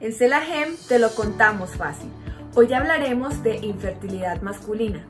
En Celagem te lo contamos fácil. Hoy hablaremos de infertilidad masculina.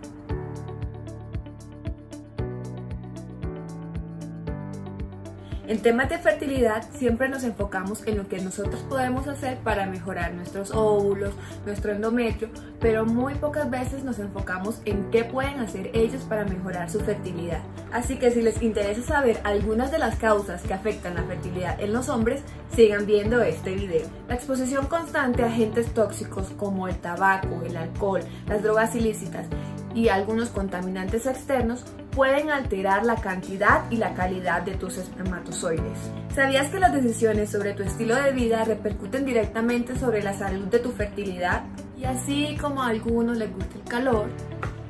En temas de fertilidad siempre nos enfocamos en lo que nosotros podemos hacer para mejorar nuestros óvulos, nuestro endometrio, pero muy pocas veces nos enfocamos en qué pueden hacer ellos para mejorar su fertilidad. Así que si les interesa saber algunas de las causas que afectan la fertilidad en los hombres, sigan viendo este video. La exposición constante a agentes tóxicos como el tabaco, el alcohol, las drogas ilícitas y algunos contaminantes externos pueden alterar la cantidad y la calidad de tus espermatozoides. ¿Sabías que las decisiones sobre tu estilo de vida repercuten directamente sobre la salud de tu fertilidad? Y así como a algunos les gusta el calor,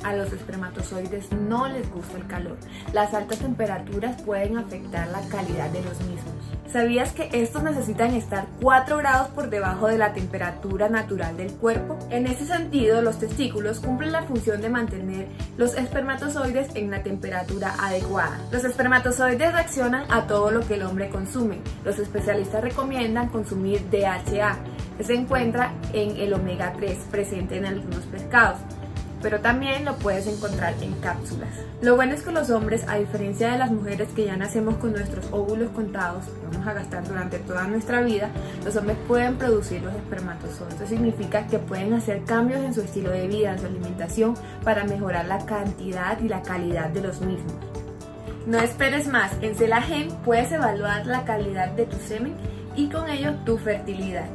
a los espermatozoides no les gusta el calor. Las altas temperaturas pueden afectar la calidad de los mismos. ¿Sabías que estos necesitan estar 4 grados por debajo de la temperatura natural del cuerpo? En ese sentido, los testículos cumplen la función de mantener los espermatozoides en la temperatura adecuada. Los espermatozoides reaccionan a todo lo que el hombre consume. Los especialistas recomiendan consumir DHA, que se encuentra en el omega 3 presente en algunos pescados pero también lo puedes encontrar en cápsulas. Lo bueno es que los hombres, a diferencia de las mujeres que ya nacemos con nuestros óvulos contados, que vamos a gastar durante toda nuestra vida, los hombres pueden producir los espermatozoides. Eso significa que pueden hacer cambios en su estilo de vida, en su alimentación, para mejorar la cantidad y la calidad de los mismos. No esperes más, en Celagen puedes evaluar la calidad de tu semen y con ello tu fertilidad.